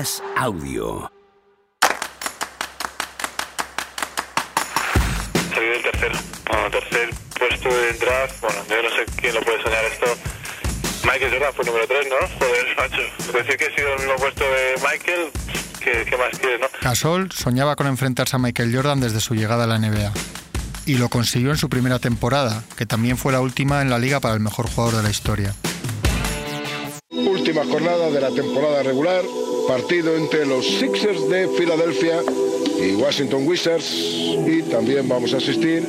As Audio. Soy el tercer, bueno, tercer puesto del draft. Bueno, yo no sé quién lo puede soñar esto. Michael Jordan fue número 3, ¿no? Joder, macho. Decir que he sido el mismo puesto de Michael, ¿qué, qué más quieres, no? Gasol soñaba con enfrentarse a Michael Jordan desde su llegada a la NBA. Y lo consiguió en su primera temporada, que también fue la última en la liga para el mejor jugador de la historia. Última jornada de la temporada regular, partido entre los Sixers de Filadelfia y Washington Wizards. Y también vamos a asistir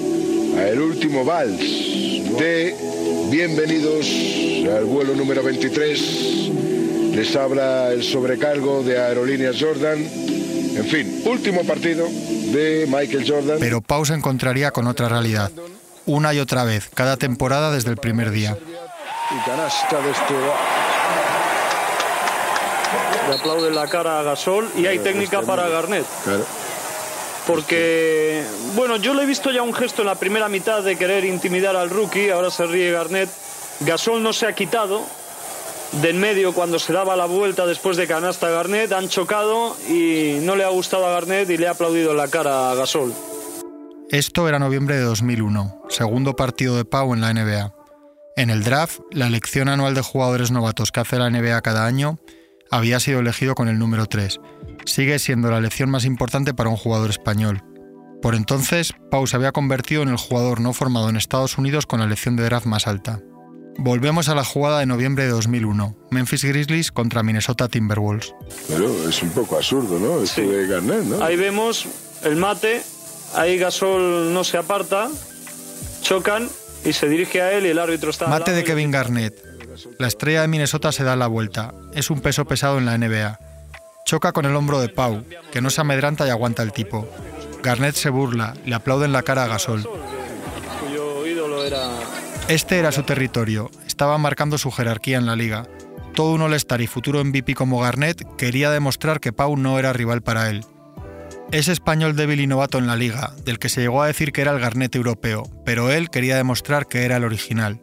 a el último vals de Bienvenidos al vuelo número 23. Les habla el sobrecargo de Aerolíneas Jordan. En fin, último partido de Michael Jordan. Pero Pau se encontraría con otra realidad. Una y otra vez, cada temporada desde el primer día. Y canasta de este Le aplauden la cara a Gasol y hay técnica para Garnett. Porque, bueno, yo le he visto ya un gesto en la primera mitad de querer intimidar al rookie, ahora se ríe Garnett. Gasol no se ha quitado de en medio cuando se daba la vuelta después de canasta a Garnett, han chocado y no le ha gustado a Garnett y le ha aplaudido en la cara a Gasol. Esto era noviembre de 2001, segundo partido de Pau en la NBA. En el draft, la elección anual de jugadores novatos que hace la NBA cada año, había sido elegido con el número 3. Sigue siendo la elección más importante para un jugador español. Por entonces, Pau se había convertido en el jugador no formado en Estados Unidos con la elección de draft más alta. Volvemos a la jugada de noviembre de 2001, Memphis Grizzlies contra Minnesota Timberwolves. Pero es un poco absurdo, ¿no? Esto Sí. de Garnett, ¿no? Ahí vemos el mate, ahí Gasol no se aparta, chocan y se dirige a él y el árbitro está... Mate de Kevin Garnett. La estrella de Minnesota se da la vuelta. Es un peso pesado en la NBA. Choca con el hombro de Pau, que no se amedranta y aguanta el tipo. Garnett se burla, le aplaude en la cara a Gasol. Este era su territorio, estaba marcando su jerarquía en la liga. Todo un All-Star y futuro MVP como Garnett quería demostrar que Pau no era rival para él. Ese español débil y novato en la liga, del que se llegó a decir que era el Garnett europeo, pero él quería demostrar que era el original.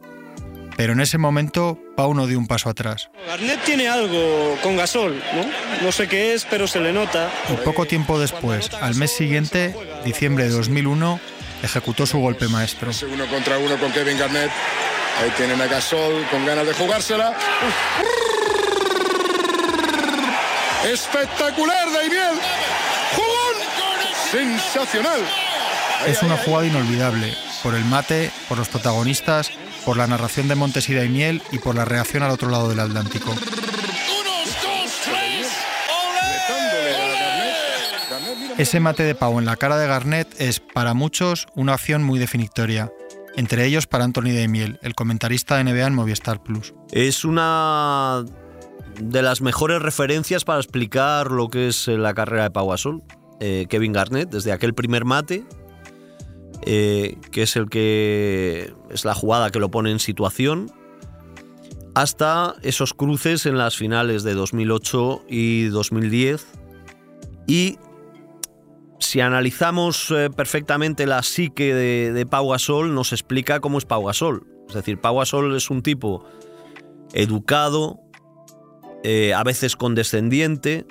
Pero en ese momento, Pau no dio un paso atrás. Garnett tiene algo con Gasol, ¿no? No sé qué es, pero se le nota. Y poco tiempo después, al mes siguiente, diciembre de 2001, ejecutó su golpe maestro. Uno contra uno con Kevin Garnett. Ahí tienen a Gasol con ganas de jugársela. Espectacular, Daimiel. ¡Jugón! Sensacional. Es una jugada inolvidable, por el mate, por los protagonistas, por la narración de Montes y Daimiel y por la reacción al otro lado del Atlántico. Ese mate de Pau en la cara de Garnett es, para muchos, una acción muy definitoria. Entre ellos para Anthony Daimiel, el comentarista de NBA en Movistar Plus. Es una de las mejores referencias para explicar lo que es la carrera de Pau Gasol. Eh, Kevin Garnett, desde aquel primer mate, eh, que es el que es la jugada que lo pone en situación, hasta esos cruces en las finales de 2008 y 2010. Y si analizamos eh, perfectamente la psique de, de Pau nos explica cómo es Pau Gasol. Es decir, Pau Gasol es un tipo educado, eh, a veces condescendiente,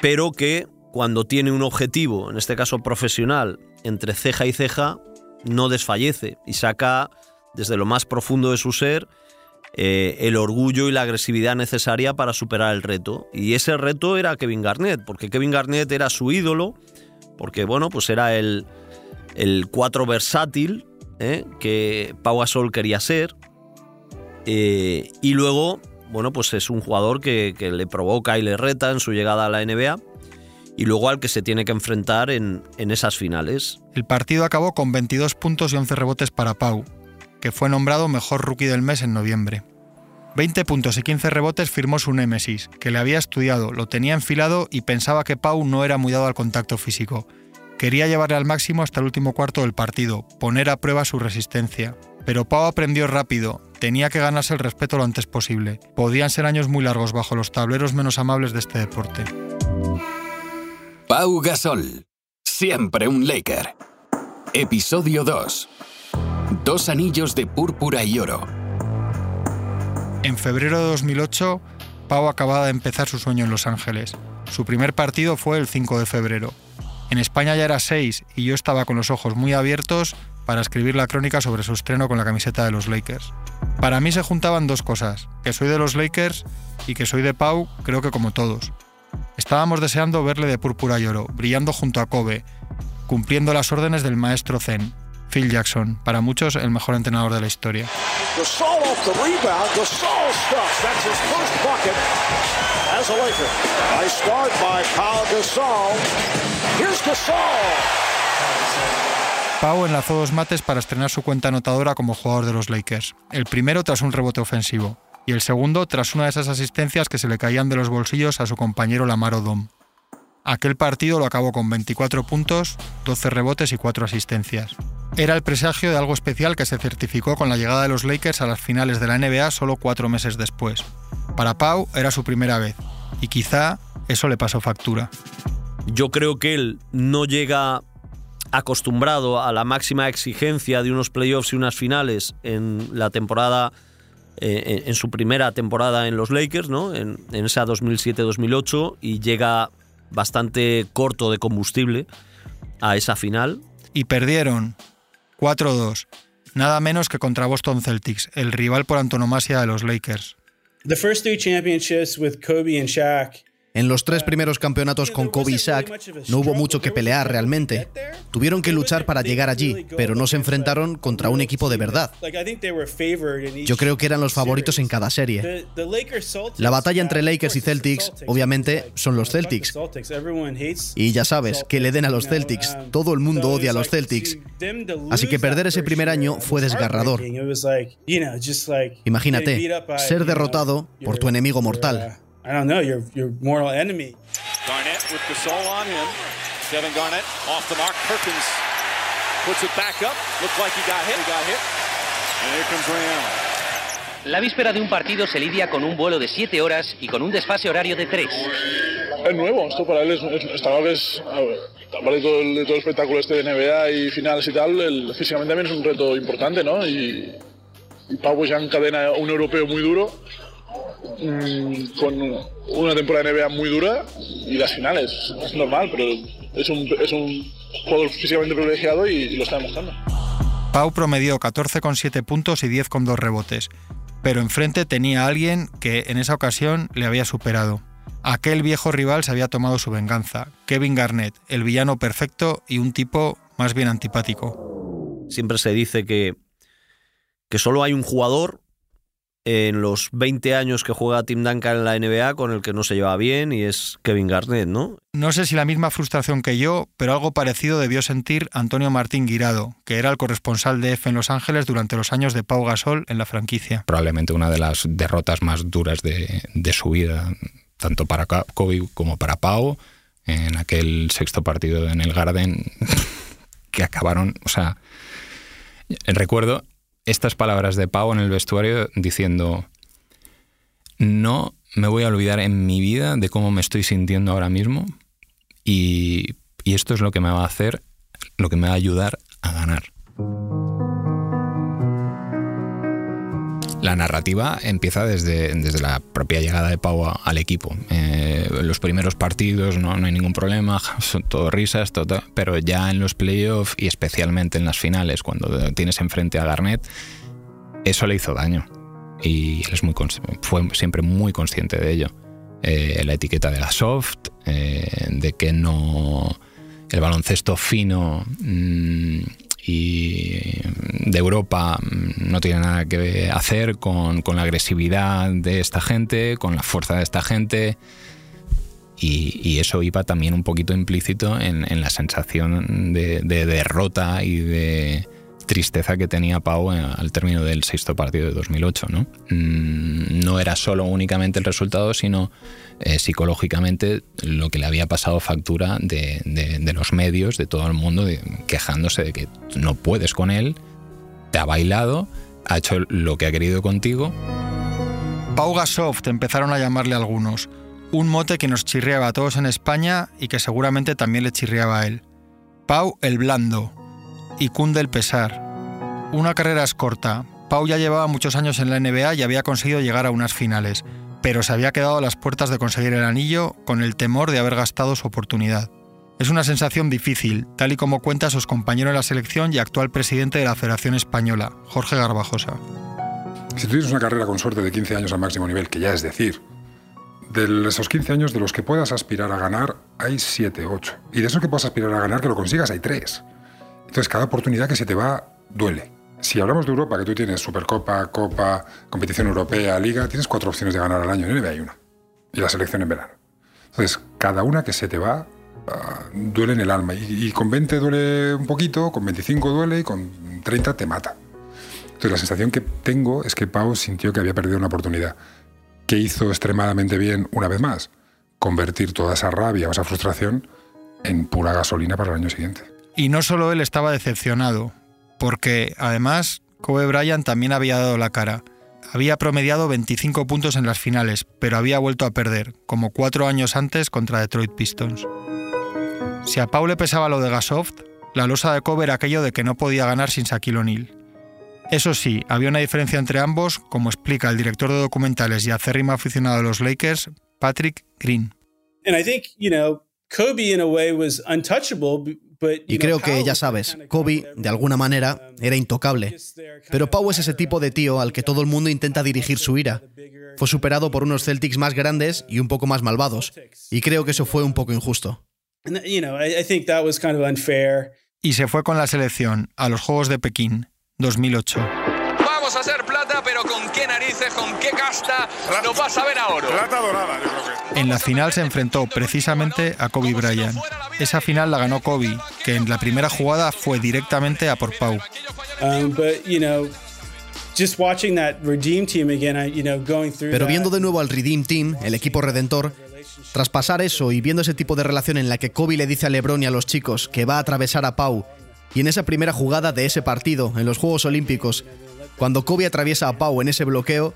pero que cuando tiene un objetivo, en este caso profesional, entre ceja y ceja, no desfallece y saca desde lo más profundo de su ser eh, el orgullo y la agresividad necesaria para superar el reto. Y ese reto era Kevin Garnett, porque Kevin Garnett era su ídolo, porque bueno, pues era el, el cuatro versátil ¿eh? que Pau Gasol quería ser. Eh, y luego, bueno, pues es un jugador que, que le provoca y le reta en su llegada a la NBA. Y luego al que se tiene que enfrentar en, en esas finales. El partido acabó con 22 puntos y 11 rebotes para Pau, que fue nombrado mejor rookie del mes en noviembre. 20 puntos y 15 rebotes firmó su némesis, que le había estudiado, lo tenía enfilado y pensaba que Pau no era muy dado al contacto físico. Quería llevarle al máximo hasta el último cuarto del partido, poner a prueba su resistencia. Pero Pau aprendió rápido, tenía que ganarse el respeto lo antes posible. Podían ser años muy largos bajo los tableros menos amables de este deporte. Pau Gasol, siempre un Laker. Episodio 2. Dos anillos de púrpura y oro. En febrero de 2008, Pau acababa de empezar su sueño en Los Ángeles. Su primer partido fue el 5 de febrero. En España ya era 6 y yo estaba con los ojos muy abiertos para escribir la crónica sobre su estreno con la camiseta de los Lakers. Para mí se juntaban dos cosas, que soy de los Lakers y que soy de Pau, creo que como todos. Estábamos deseando verle de púrpura y oro, brillando junto a Kobe, cumpliendo las órdenes del maestro Zen, Phil Jackson, para muchos el mejor entrenador de la historia. Pau enlazó dos mates para estrenar su cuenta anotadora como jugador de los Lakers. El primero tras un rebote ofensivo y el segundo tras una de esas asistencias que se le caían de los bolsillos a su compañero Lamar Odom. Aquel partido lo acabó con 24 puntos, 12 rebotes y 4 asistencias. Era el presagio de algo especial que se certificó con la llegada de los Lakers a las finales de la NBA solo cuatro meses después. Para Pau era su primera vez, y quizá eso le pasó factura. Yo creo que él no llega acostumbrado a la máxima exigencia de unos playoffs y unas finales en la temporada, eh, en su primera temporada en los Lakers, ¿no? en, en esa 2007-2008, y llega bastante corto de combustible a esa final. Y perdieron 4-2, nada menos que contra Boston Celtics, el rival por antonomasia de los Lakers. The first three championships with Kobe and Shaq en los tres primeros campeonatos con Kobe y Shaq no hubo mucho que pelear realmente. Tuvieron que luchar para llegar allí, pero no se enfrentaron contra un equipo de verdad. Yo creo que eran los favoritos en cada serie. La batalla entre Lakers y Celtics, obviamente, son los Celtics. Y ya sabes, que le den a los Celtics. Todo el mundo odia a los Celtics. Así que perder ese primer año fue desgarrador. Imagínate, ser derrotado por tu enemigo mortal. I don't know, your, your mortal enemy. Garnett with the soul on him. Kevin Garnett off the mark. Perkins puts it back up. Looked like he got hit. He got hit. And here comes Ray Allen. La víspera de un partido se lidia con un vuelo de 7 horas y con un desfase horario de 3. Es nuevo, esto para él es, es, que es, aparte de todo, el, de todo el espectáculo este de NBA y finales y tal, el, físicamente también es un reto importante, ¿no? Y, y Pau ya encadena un europeo muy duro mmm, con una temporada NBA muy dura y las finales. Es normal, pero es un, es un jugador físicamente privilegiado y, y lo está demostrando. Pau promedió 14,7 puntos y 10,2 rebotes, pero enfrente tenía a alguien que en esa ocasión le había superado. Aquel viejo rival se había tomado su venganza, Kevin Garnett, el villano perfecto y un tipo más bien antipático. Siempre se dice que, que solo hay un jugador en los 20 años que juega Tim Duncan en la NBA con el que no se lleva bien y es Kevin Garnett, ¿no? No sé si la misma frustración que yo, pero algo parecido debió sentir Antonio Martín Guirado, que era el corresponsal de F en Los Ángeles durante los años de Pau Gasol en la franquicia. Probablemente una de las derrotas más duras de, de su vida, tanto para Kobe como para Pau, en aquel sexto partido en el Garden, que acabaron, o sea, recuerdo estas palabras de Pau en el vestuario diciendo, no me voy a olvidar en mi vida de cómo me estoy sintiendo ahora mismo y, y esto es lo que me va a hacer, lo que me va a ayudar a ganar. La narrativa empieza desde, desde, la propia llegada de Pau al equipo. Eh, los primeros partidos no, hay ningún problema, son todo risas, pero ya en los playoffs y especialmente en las finales, cuando tienes enfrente a Garnett, eso le hizo daño. Y él es muy, fue siempre muy consciente de ello. Eh, la etiqueta de la soft, eh, de que no. El baloncesto fino. Mmm, y de Europa no tiene nada que hacer con, con, la agresividad de esta gente, con la fuerza de esta gente. Y, eso iba también un poquito implícito en, la sensación de, derrota y de tristeza que tenía Pau al término del sexto partido de 2008. No, no era solo únicamente el resultado, sino eh, psicológicamente lo que le había pasado factura de, los medios, de todo el mundo, quejándose de que no puedes con él, te ha bailado, ha hecho lo que ha querido contigo. Pau Gasoft empezaron a llamarle algunos, un mote que nos chirriaba a todos en España y que seguramente también le chirriaba a él. Pau el blando y cunde el pesar. Una carrera es corta. Pau ya llevaba muchos años en la NBA y había conseguido llegar a unas finales pero se había quedado a las puertas de conseguir el anillo con el temor de haber gastado su oportunidad. Es una sensación difícil, tal y como cuenta su compañero en la selección y actual presidente de la Federación Española, Jorge Garbajosa. Si tú una carrera con suerte de 15 años al máximo nivel, que ya es decir, de esos 15 años de los que puedas aspirar a ganar, hay 7, 8. Y de esos que puedas aspirar a ganar que lo consigas, hay 3. Entonces, cada oportunidad que se te va duele. Si hablamos de Europa, que tú tienes Supercopa, Copa, competición europea, Liga, tienes cuatro opciones de ganar al año. En NBA hay una. Y la selección en verano. Entonces, cada una que se te va Ah, duele en el alma. Y, con 20 duele un poquito, con 25 duele y con 30 te mata. Entonces la sensación que tengo es que Pau sintió que había perdido una oportunidad. que hizo extremadamente bien una vez más? Convertir toda esa rabia o esa frustración en pura gasolina para el año siguiente. Y no solo él estaba decepcionado, porque además Kobe Bryant también había dado la cara. Había promediado 25 puntos en las finales, pero había vuelto a perder, como cuatro años antes contra Detroit Pistons. Si a Pau le pesaba lo de Gasoft, la losa de Kobe era aquello de que no podía ganar sin Shaquille O'Neal. Eso sí, había una diferencia entre ambos, como explica el director de documentales y acérrimo aficionado de los Lakers, Patrick Green. Y creo que, ya sabes, Kobe, de alguna manera, era intocable. Pero Pau es ese tipo de tío al que todo el mundo intenta dirigir su ira. Fue superado por unos Celtics más grandes y un poco más malvados. Y creo que eso fue un poco injusto. Y se fue con la selección a los Juegos de Pekín 2008. Vamos a hacer plata, pero ¿con qué narices, con qué casta nos vas a ver a oro? Plata dorada, yo creo que. En la final se enfrentó precisamente a Kobe Bryant. Esa final la ganó Kobe, que en la primera jugada fue directamente a por Pau. Pero viendo de nuevo al Redeem Team, el equipo redentor, tras pasar eso y viendo ese tipo de relación en la que Kobe le dice a LeBron y a los chicos que va a atravesar a Pau, y en esa primera jugada de ese partido, en los Juegos Olímpicos, cuando Kobe atraviesa a Pau en ese bloqueo,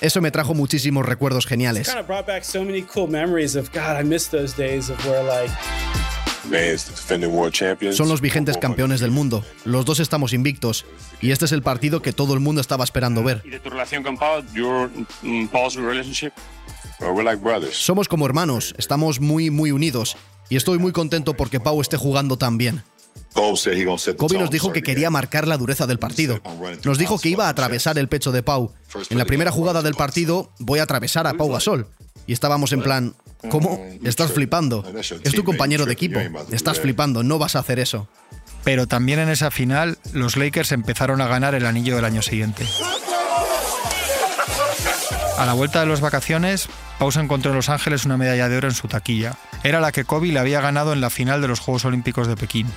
eso me trajo muchísimos recuerdos geniales. Son los vigentes campeones del mundo. Los dos estamos invictos. Y este es el partido que todo el mundo estaba esperando ver. ¿Y de tu relación con Pau? Your, mm, Paul's relationship? Somos como hermanos, estamos muy, muy unidos. Y estoy muy contento porque Pau esté jugando tan bien. Kobe nos dijo que quería marcar la dureza del partido. Nos dijo que iba a atravesar el pecho de Pau. En la primera jugada del partido voy a atravesar a Pau Gasol. Y estábamos en plan, ¿cómo? Estás flipando. Es tu compañero de equipo. Estás flipando, no vas a hacer eso. Pero también en esa final, los Lakers empezaron a ganar el anillo del año siguiente. A la vuelta de las vacaciones, Pausa encontró en Los Ángeles una medalla de oro en su taquilla. Era la que Kobe le había ganado en la final de los Juegos Olímpicos de Pekín.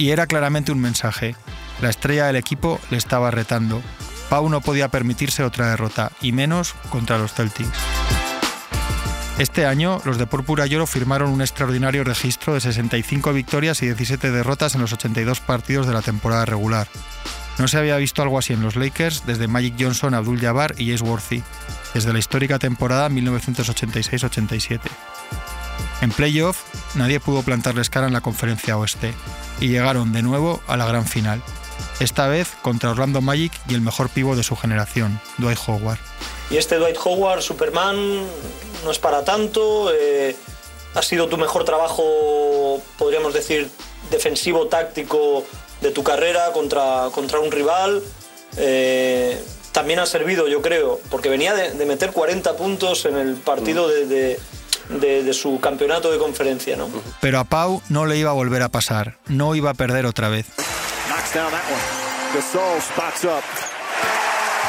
Y era claramente un mensaje. La estrella del equipo le estaba retando. Pau no podía permitirse otra derrota, y menos contra los Celtics. Este año, los de Púrpura y Oro firmaron un extraordinario registro de 65 victorias y 17 derrotas en los 82 partidos de la temporada regular. No se había visto algo así en los Lakers desde Magic Johnson, Abdul Jabbar y Ace Worthy, desde la histórica temporada 1986-87. En playoff, nadie pudo plantarles cara en la conferencia oeste y llegaron de nuevo a la gran final, esta vez contra Orlando Magic y el mejor pivo de su generación, Dwight Howard. Y este Dwight Howard, Superman, no es para tanto. Eh, ha sido tu mejor trabajo, podríamos decir, defensivo, táctico de tu carrera contra, contra un rival. Eh, también ha servido, yo creo, porque venía de, meter 40 puntos en el partido de, de, su campeonato de conferencia. ¿no? Pero a Pau no le iba a volver a pasar, no iba a perder otra vez.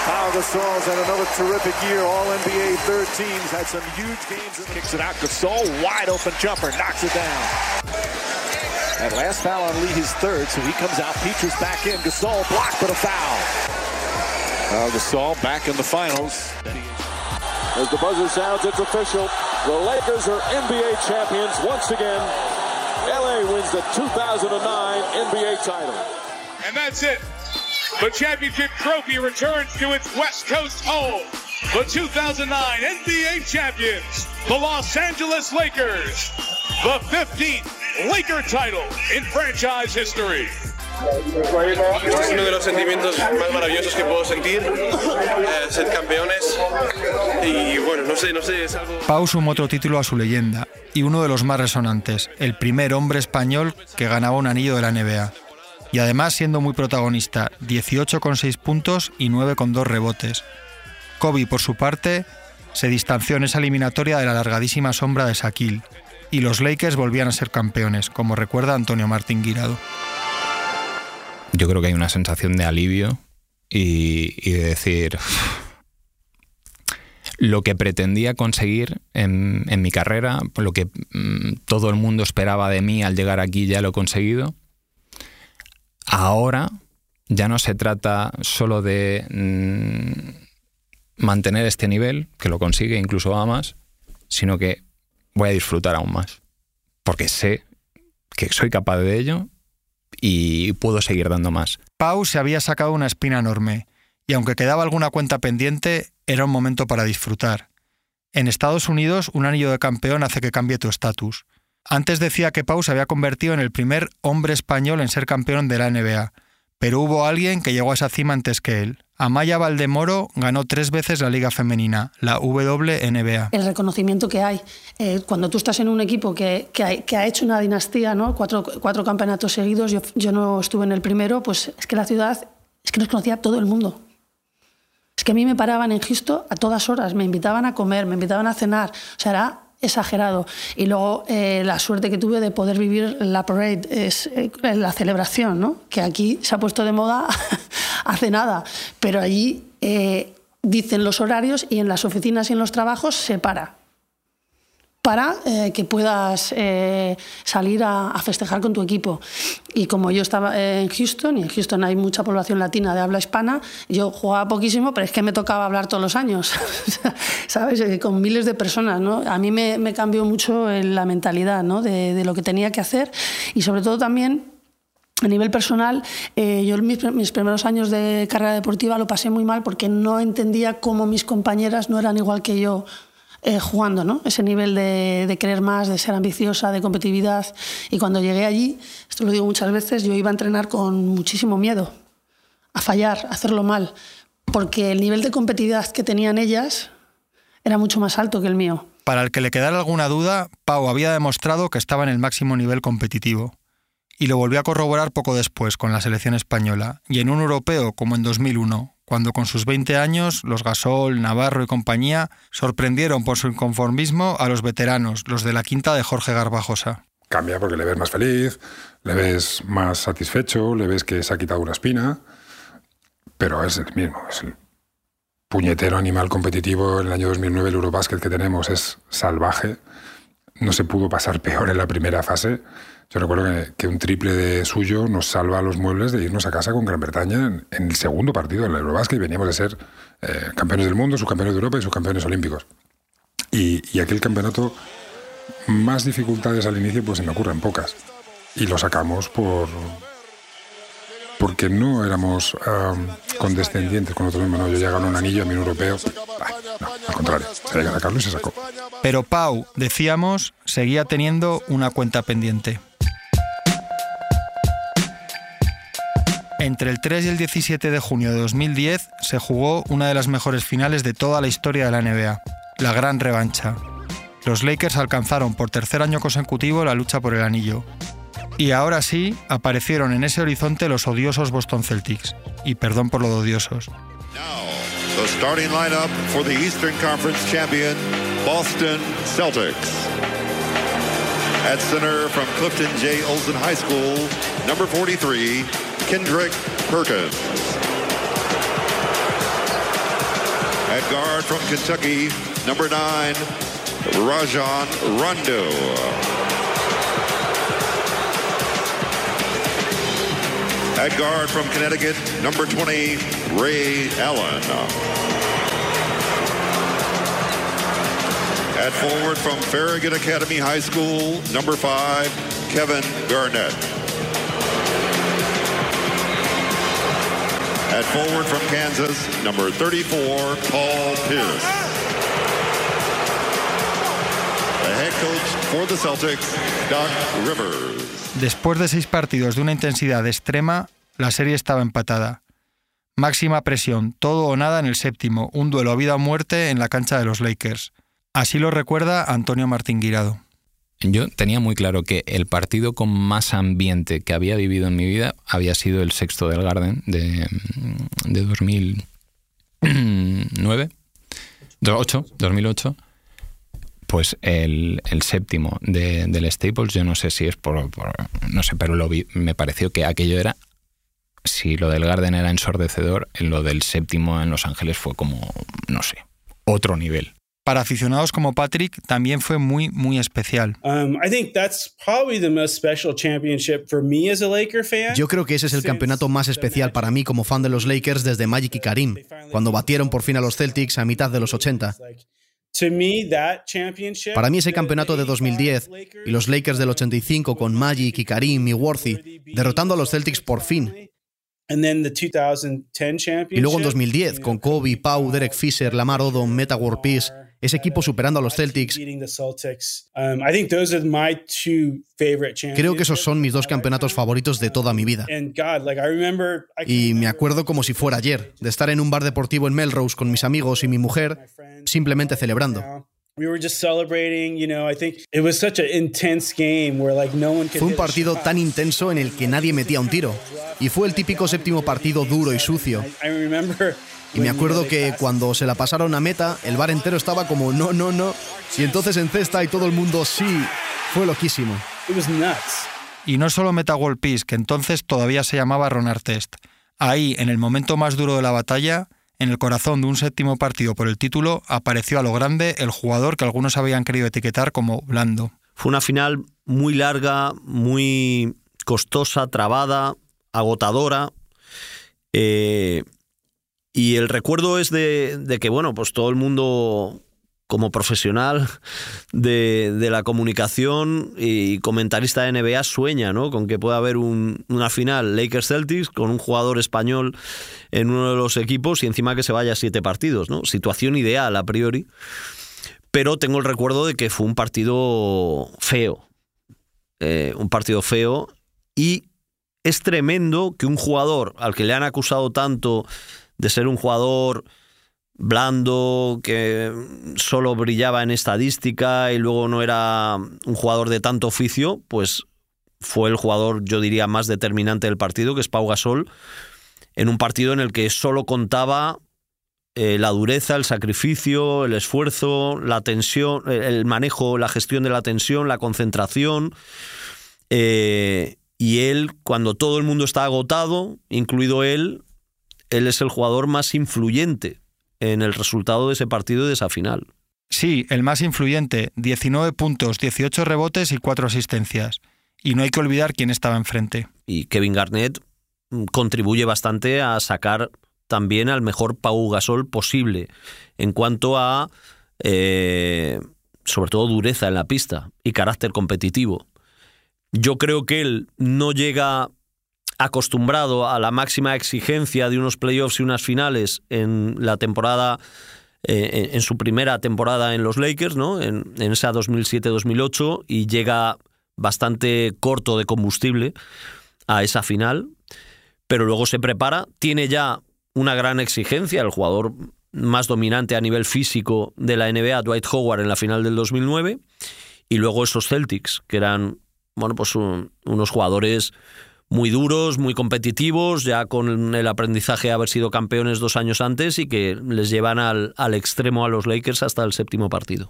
Pau Gasol's had another terrific year. All NBA third teams had some huge games. Kicks it out. Gasol, wide open jumper, knocks it down. That last foul on Lee, his third, so he comes out. Petrus back in. Gasol blocked, but a foul. Uh, Gasol back in the finals. As the buzzer sounds, it's official. The Lakers are NBA champions once again. LA wins the 2009 NBA title. And that's it. The championship trophy returns to its West Coast home. The 2009 NBA champions, the Los Angeles Lakers. The 15th Laker title in franchise history. Uno de los sentimientos más maravillosos que puedo sentir, eh, ser campeones y bueno, no sé, no sé. Pau sumó otro título a su leyenda, y uno de los más resonantes, el primer hombre español que ganaba un anillo de la NBA. Y además siendo muy protagonista, 18 con 6 puntos y 9 con 2 rebotes. Kobe, por su parte, se distanció en esa eliminatoria de la largadísima sombra de Shaquille, y los Lakers volvían a ser campeones, como recuerda Antonio Martín Guirado. Yo creo que hay una sensación de alivio y, de decir lo que pretendía conseguir en, mi carrera, lo que mmm, todo el mundo esperaba de mí al llegar aquí ya lo he conseguido. Ahora ya no se trata solo de mmm, mantener este nivel, que lo consigue, incluso va más, sino que voy a disfrutar aún más. Porque sé que soy capaz de ello y puedo seguir dando más. Pau se había sacado una espina enorme y aunque quedaba alguna cuenta pendiente, era un momento para disfrutar. En Estados Unidos, un anillo de campeón hace que cambie tu estatus. Antes decía que Pau se había convertido en el primer hombre español en ser campeón de la NBA, pero hubo alguien que llegó a esa cima antes que él. Amaya Valdemoro ganó tres veces la Liga Femenina, la WNBA. El reconocimiento que hay. Eh, cuando tú estás en un equipo que, que, ha, hecho una dinastía, ¿no? cuatro, cuatro campeonatos seguidos, yo, yo no estuve en el primero, pues es que la ciudad, es que nos conocía todo el mundo. Es que a mí me paraban en Gisto a todas horas, me invitaban a comer, me invitaban a cenar. O sea, era exagerado. Y luego eh, la suerte que tuve de poder vivir la parade, es eh, la celebración, ¿no? que aquí se ha puesto de moda hace nada, pero allí eh, dicen los horarios y en las oficinas y en los trabajos se para para eh, que puedas eh, salir a, festejar con tu equipo. Y como yo estaba en Houston, y en Houston hay mucha población latina de habla hispana, yo jugaba poquísimo, pero es que me tocaba hablar todos los años, ¿sabes? Con miles de personas, ¿no? A mí me, cambió mucho la mentalidad, ¿no? De, lo que tenía que hacer y sobre todo también a nivel personal, eh, yo mis, primeros años de carrera deportiva lo pasé muy mal porque no entendía cómo mis compañeras no eran igual que yo eh, jugando, ¿no? Ese nivel de, de, querer más, de ser ambiciosa, de competitividad. Y cuando llegué allí, esto lo digo muchas veces, yo iba a entrenar con muchísimo miedo, a fallar, a hacerlo mal, porque el nivel de competitividad que tenían ellas era mucho más alto que el mío. Para el que le quedara alguna duda, Pau había demostrado que estaba en el máximo nivel competitivo. Y lo volvió a corroborar poco después con la selección española, y en un europeo como en 2001, cuando con sus 20 años los Gasol, Navarro y compañía sorprendieron por su inconformismo a los veteranos, los de la quinta de Jorge Garbajosa. Cambia porque le ves más feliz, le ves más satisfecho, le ves que se ha quitado una espina, pero es el mismo, es el puñetero animal competitivo en el año 2009, el Eurobasket que tenemos es salvaje, no se pudo pasar peor en la primera fase. Yo recuerdo que, un triple de suyo nos salva los muebles de irnos a casa con Gran Bretaña en, en el segundo partido del Eurobasket y veníamos de ser eh, campeones del mundo, subcampeones de Europa y subcampeones olímpicos. Y, aquel campeonato, más dificultades al inicio, pues se me ocurren pocas. Y lo sacamos por porque no éramos condescendientes con nosotros mismos. No, yo ya gané un anillo a mi europeo. Bah, no, al contrario, se había que sacarlo y se sacó. Pero Pau, decíamos, seguía teniendo una cuenta pendiente. Entre el 3 y el 17 de junio de 2010 se jugó una de las mejores finales de toda la historia de la NBA, la gran revancha. Los Lakers alcanzaron por tercer año consecutivo la lucha por el anillo. Y ahora sí, aparecieron en ese horizonte los odiosos Boston Celtics. Y perdón por lo de odiosos. Now, the starting lineup for the Eastern Conference champion Boston Celtics. At center from Clifton J. Olson High School, number 43, Kendrick Perkins. At guard from Kentucky, number 9, Rajon Rondo. At guard from Connecticut, number 20, Ray Allen. At forward from Farragut Academy High School, number 5, Kevin Garnett. At forward from Kansas, number 34, Paul Pierce. Head coach for the Doc Rivers. Después de seis partidos de una intensidad extrema, la serie estaba empatada. Máxima presión, todo o nada en el séptimo, un duelo a vida o muerte en la cancha de los Lakers. Así lo recuerda Antonio Martín Guirado. Yo tenía muy claro que el partido con más ambiente que había vivido en mi vida había sido el sexto del Garden de, de 2009, 2008, 2008 pues el, el séptimo de, del Staples, yo no sé si es por, por no sé, pero lo vi, me pareció que aquello era, si lo del Garden era ensordecedor, lo del séptimo en Los Ángeles fue como, no sé, otro nivel. Para aficionados como Patrick también fue muy, muy especial. Yo creo que ese es el campeonato más especial para mí como fan de los Lakers desde Magic y Karim, cuando batieron por fin a los Celtics a mitad de los 80. Para mí ese campeonato de 2010 y los Lakers del 85 con Magic y Karim y Worthy derrotando a los Celtics por fin. Y luego en 2010 con Kobe, Pau, Derek Fisher, Lamar Odom, Meta World Peace, ese equipo superando a los Celtics. Creo que esos son mis dos campeonatos favoritos de toda mi vida. Y me acuerdo como si fuera ayer, de estar en un bar deportivo en Melrose con mis amigos y mi mujer, simplemente celebrando. Fue un partido tan intenso en el que nadie metía un tiro. Y fue el típico séptimo partido duro y sucio. Y me acuerdo que cuando se la pasaron a meta, el bar entero estaba como no, no, no. Y entonces en cesta y todo el mundo sí. Fue loquísimo. Y no solo Meta World Peace, que entonces todavía se llamaba Ronar Test. Ahí, en el momento más duro de la batalla, en el corazón de un séptimo partido por el título, apareció a lo grande el jugador que algunos habían querido etiquetar como blando. Fue una final muy larga, muy costosa, trabada, agotadora. Eh, y el recuerdo es de, que, bueno, pues todo el mundo como profesional de, la comunicación y comentarista de NBA sueña ¿no? con que pueda haber una final Lakers Celtics con un jugador español en uno de los equipos y encima que se vaya a siete partidos. ¿no? Situación ideal a priori. Pero tengo el recuerdo de que fue un partido feo. Eh, un partido feo. Y es tremendo que un jugador al que le han acusado tanto de ser un jugador blando, que solo brillaba en estadística y luego no era un jugador de tanto oficio, pues fue el jugador, yo diría, más determinante del partido, que es Pau Gasol, en un partido en el que solo contaba eh, la dureza, el sacrificio, el esfuerzo, la tensión, el manejo, la gestión de la tensión, la concentración. Eh, y él, cuando todo el mundo está agotado, incluido él, él es el jugador más influyente en el resultado de ese partido y de esa final. Sí, el más influyente, 19 puntos, 18 rebotes y 4 asistencias. Y no hay que olvidar quién estaba enfrente. Y Kevin Garnett mm, contribuye bastante a sacar también al mejor Pau Gasol posible en cuanto a, eh, sobre todo, dureza en la pista y carácter competitivo. Yo creo que él no llega acostumbrado a la máxima exigencia de unos playoffs y unas finales en la temporada, eh, en su primera temporada en los Lakers, ¿no? en, en esa 2007-2008, y llega bastante corto de combustible a esa final, pero luego se prepara, tiene ya una gran exigencia, el jugador más dominante a nivel físico de la NBA, Dwight Howard, en la final del 2009, y luego esos Celtics, que eran bueno, pues unos jugadores muy duros, muy competitivos, ya con el aprendizaje de haber sido campeones dos años antes y que les llevan al, al extremo a los Lakers hasta el séptimo partido.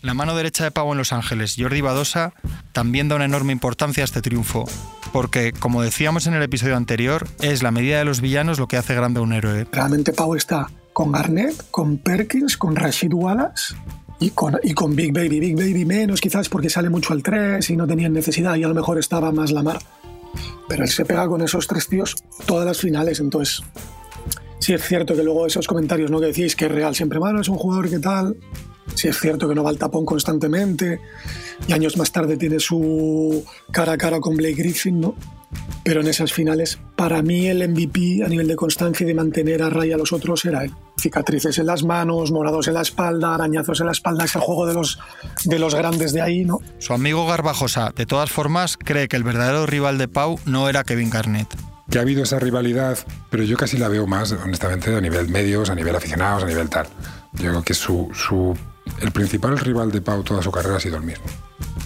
La mano derecha de Pau en Los Ángeles, Jordi Badosa, también da una enorme importancia a este triunfo, porque, como decíamos en el episodio anterior, es la medida de los villanos lo que hace grande a un héroe. Realmente Pau está con Garnett, con Perkins, con Rashid Wallace y con, y con Big Baby. Big Baby menos quizás porque sale mucho al 3 y no tenían necesidad y a lo mejor estaba más la mar. Pero él se pega con esos tres tíos todas las finales, entonces sí es cierto que luego esos comentarios ¿no? decís que es real siempre, bueno, es un jugador que tal, sí es cierto que no va al tapón constantemente y años más tarde tiene su cara a cara con Blake Griffin, ¿no? Pero en esas finales, para mí el MVP a nivel de constancia y de mantener a raya a los otros era él. Cicatrices en las manos, morados en la espalda, arañazos en la espalda, es el juego de los, de los grandes de ahí, ¿no? Su amigo Garbajosa, de todas formas, cree que el verdadero rival de Pau no era Kevin Garnett. Que ha habido esa rivalidad, pero yo casi la veo más, honestamente, a nivel medios, a nivel aficionados, a nivel tal. Yo creo que su, su, el principal rival de Pau toda su carrera ha sido el mismo.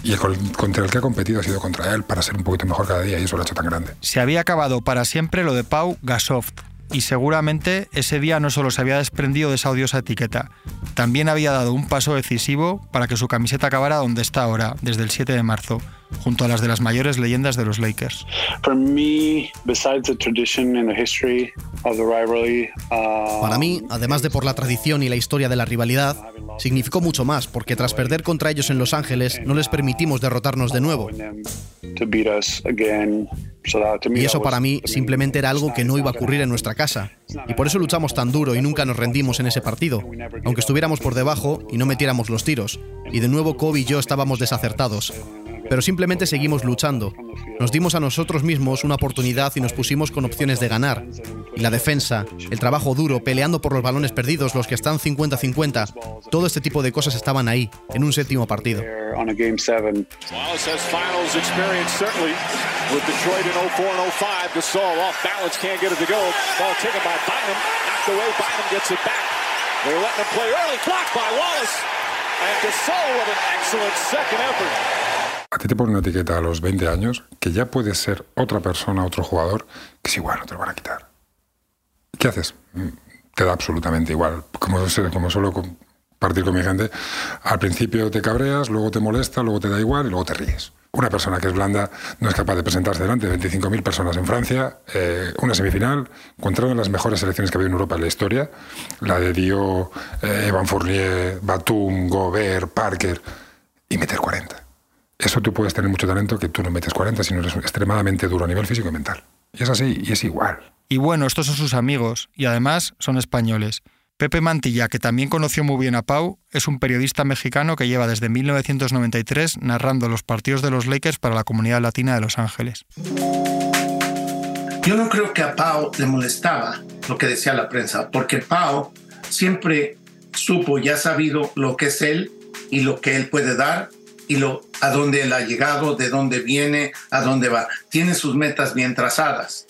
Y el contra el que ha competido ha sido contra él para ser un poquito mejor cada día y eso lo ha hecho tan grande. Se había acabado para siempre lo de Pau Gasov y seguramente ese día no solo se había desprendido de esa odiosa etiqueta, también había dado un paso decisivo para que su camiseta acabara donde está ahora, desde el 7 de marzo, junto a las de las mayores leyendas de los Lakers. Para mí, además de por la tradición y la historia de la rivalidad, significó mucho más, porque tras perder contra ellos en Los Ángeles, no les permitimos derrotarnos de nuevo. Y eso para mí simplemente era algo que no iba a ocurrir en nuestra casa. Y por eso luchamos tan duro y nunca nos rendimos en ese partido, aunque estuviéramos por debajo y no metiéramos los tiros. Y de nuevo Kobe y yo estábamos desacertados pero simplemente seguimos luchando. Nos dimos a nosotros mismos una oportunidad y nos pusimos con opciones de ganar. Y la defensa, el trabajo duro, peleando por los balones perdidos, los que están 50-50, todo este tipo de cosas estaban ahí, en un séptimo partido. A ti te ponen una etiqueta a los 20 años que ya puedes ser otra persona, otro jugador, que es igual, te lo van a quitar. ¿Qué haces? Mm, te da absolutamente igual. Como, como suelo compartir con mi gente, al principio te cabreas, luego te molesta, luego te da igual y luego te ríes. Una persona que es blanda no es capaz de presentarse delante de 25.000 personas en Francia, eh, una semifinal, contra una de las mejores selecciones que ha habido en Europa en la historia, la de Dio, eh, Evan Fournier, Batum, Gobert, Parker, y meter 40 eso tú puedes tener mucho talento que tú no metes 40, sino eres extremadamente duro a nivel físico y mental. Y es así, y es igual. Y bueno, estos son sus amigos, y además son españoles. Pepe Mantilla, que también conoció muy bien a Pau, es un periodista mexicano que lleva desde 1993 narrando los partidos de los Lakers para la comunidad latina de Los Ángeles. Yo no creo que a Pau le molestaba lo que decía la prensa, porque Pau siempre supo y ha sabido lo que es él y lo que él puede dar y lo, a dónde él ha llegado, de dónde viene, a dónde va. Tiene sus metas bien trazadas.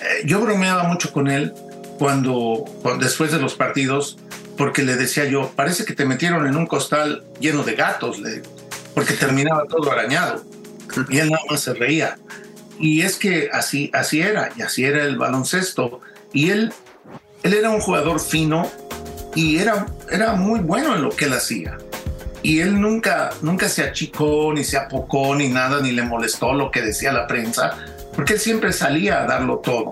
Eh, yo bromeaba mucho con él cuando, después de los partidos, porque le decía yo, parece que te metieron en un costal lleno de gatos, le, porque terminaba todo arañado. Y él nada más se reía. Y es que así, así era, y así era el baloncesto. Y él, él era un jugador fino y era, era muy bueno en lo que él hacía y él nunca, nunca se achicó, ni se apocó, ni nada, ni le molestó lo que decía la prensa, porque él siempre salía a darlo todo.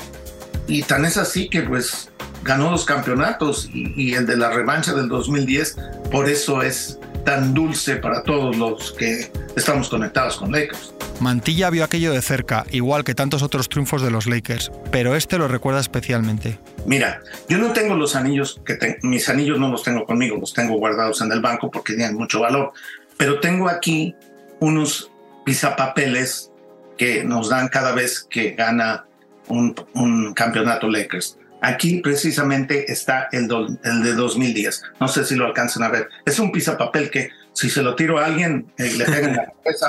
Y tan es así que pues ganó dos campeonatos y, y el de la revancha del 2010, por eso es tan dulce para todos los que estamos conectados con Lakers. Mantilla vio aquello de cerca, igual que tantos otros triunfos de los Lakers, pero este lo recuerda especialmente. Mira, yo no tengo los anillos, que mis anillos no los tengo conmigo, los tengo guardados en el banco porque tienen mucho valor, pero tengo aquí unos pisapapeles que nos dan cada vez que gana un, campeonato Lakers. Aquí precisamente está el, el, de 2010. No sé si lo alcanzan a ver. Es un pisapapel que si se lo tiro a alguien, eh, le pegan la cabeza,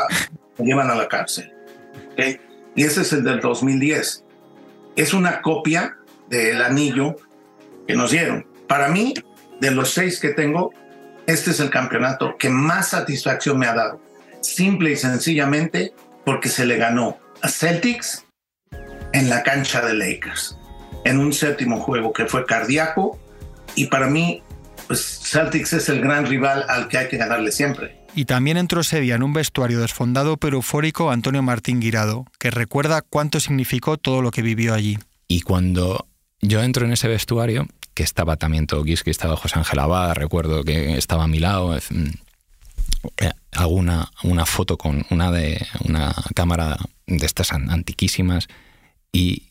me llevan a la cárcel. Y ese es el del 2010. Es una copia del anillo que nos dieron. Para mí, de los seis que tengo, este es el campeonato que más satisfacción me ha dado. Simple y sencillamente porque se le ganó a Celtics en la cancha de Lakers, en un séptimo juego que fue cardíaco. Y para mí, pues Celtics es el gran rival al que hay que ganarle siempre. Y también entró ese día en un vestuario desfondado pero eufórico Antonio Martín Guirado, que recuerda cuánto significó todo lo que vivió allí. Y cuando yo entro en ese vestuario, que estaba también que estaba José Ángel Abad, recuerdo que estaba a mi lado, mm, eh, hago una, foto con una de una cámara de estas antiquísimas y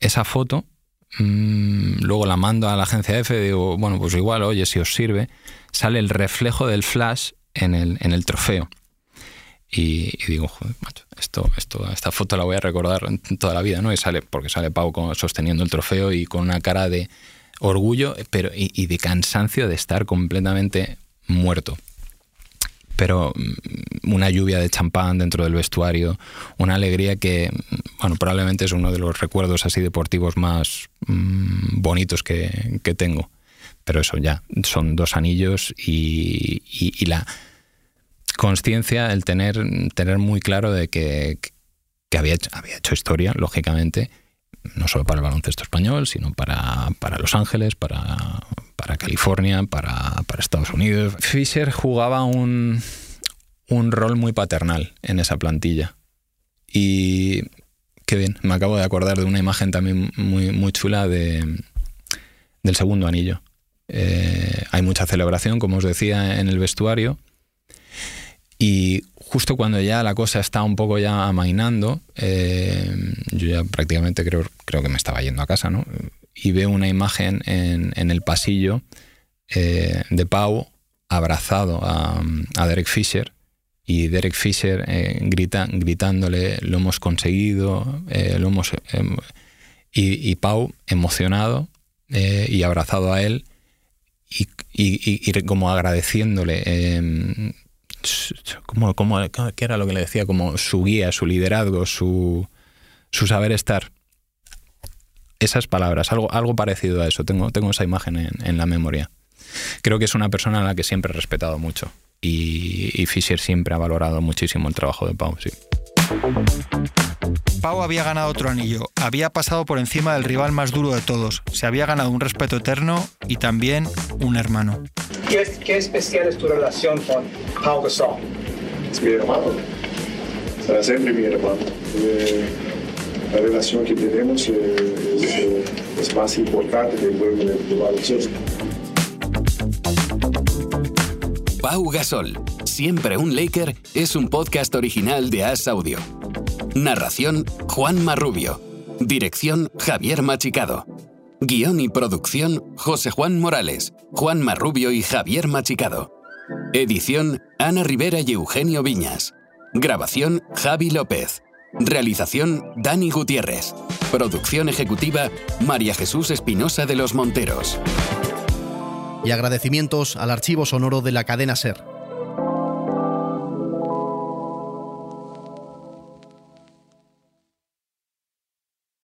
esa foto mm, luego la mando a la agencia F digo, bueno, pues igual, oye, si os sirve, sale el reflejo del flash en el, en el trofeo. Y, digo, joder, macho, esto, esto, esta foto la voy a recordar toda la vida, ¿no? Y sale, porque sale Pau sosteniendo el trofeo y con una cara de orgullo pero, y, de cansancio de estar completamente muerto. Pero mm, una lluvia de champán dentro del vestuario, una alegría que, bueno, probablemente es uno de los recuerdos así deportivos más mm, bonitos que, que tengo. Pero eso ya, son dos anillos y, y, la conciencia, el tener, tener muy claro de que, que había, hecho, había hecho historia, lógicamente, no solo para el baloncesto español, sino para, para Los Ángeles, para, para California, para, Estados Unidos. Fisher jugaba un, un rol muy paternal en esa plantilla. Y qué bien, me acabo de acordar de una imagen también muy, muy chula de, del segundo anillo. Eh, hay mucha celebración, como os decía, en el vestuario. Y justo cuando ya la cosa está un poco ya amainando, eh, yo ya prácticamente creo, creo que me estaba yendo a casa, ¿no? Y veo una imagen en, el pasillo eh, de Pau abrazado a, Derek Fisher y Derek Fisher grita, gritándole lo hemos conseguido, lo hemos... Em, y, y, Pau emocionado y abrazado a él y, como agradeciéndole, eh, como, como, ¿qué era lo que le decía? Como su guía, su liderazgo, su, su saber estar. Esas palabras, algo, algo parecido a eso, tengo, tengo esa imagen en, en la memoria. Creo que es una persona a la que siempre he respetado mucho y, y Fisher siempre ha valorado muchísimo el trabajo de Pau, sí. Pau había ganado otro anillo, había pasado por encima del rival más duro de todos, se había ganado un respeto eterno y también un hermano. ¿Qué, qué especial es tu relación con Pau Gasol? Es mi hermano, será siempre mi hermano. Eh, la relación que tenemos es, es, más importante del juego de baloncesto. Pau Gasol, siempre un Laker, es un podcast original de As Audio. Narración Juan Marrubio. Dirección Javier Machicado. Guión y producción José Juan Morales, Juan Marrubio y Javier Machicado. Edición Ana Rivera y Eugenio Viñas. Grabación Javi López. Realización Dani Gutiérrez. Producción ejecutiva María Jesús Espinosa de los Monteros. Y agradecimientos al archivo sonoro de la cadena Ser.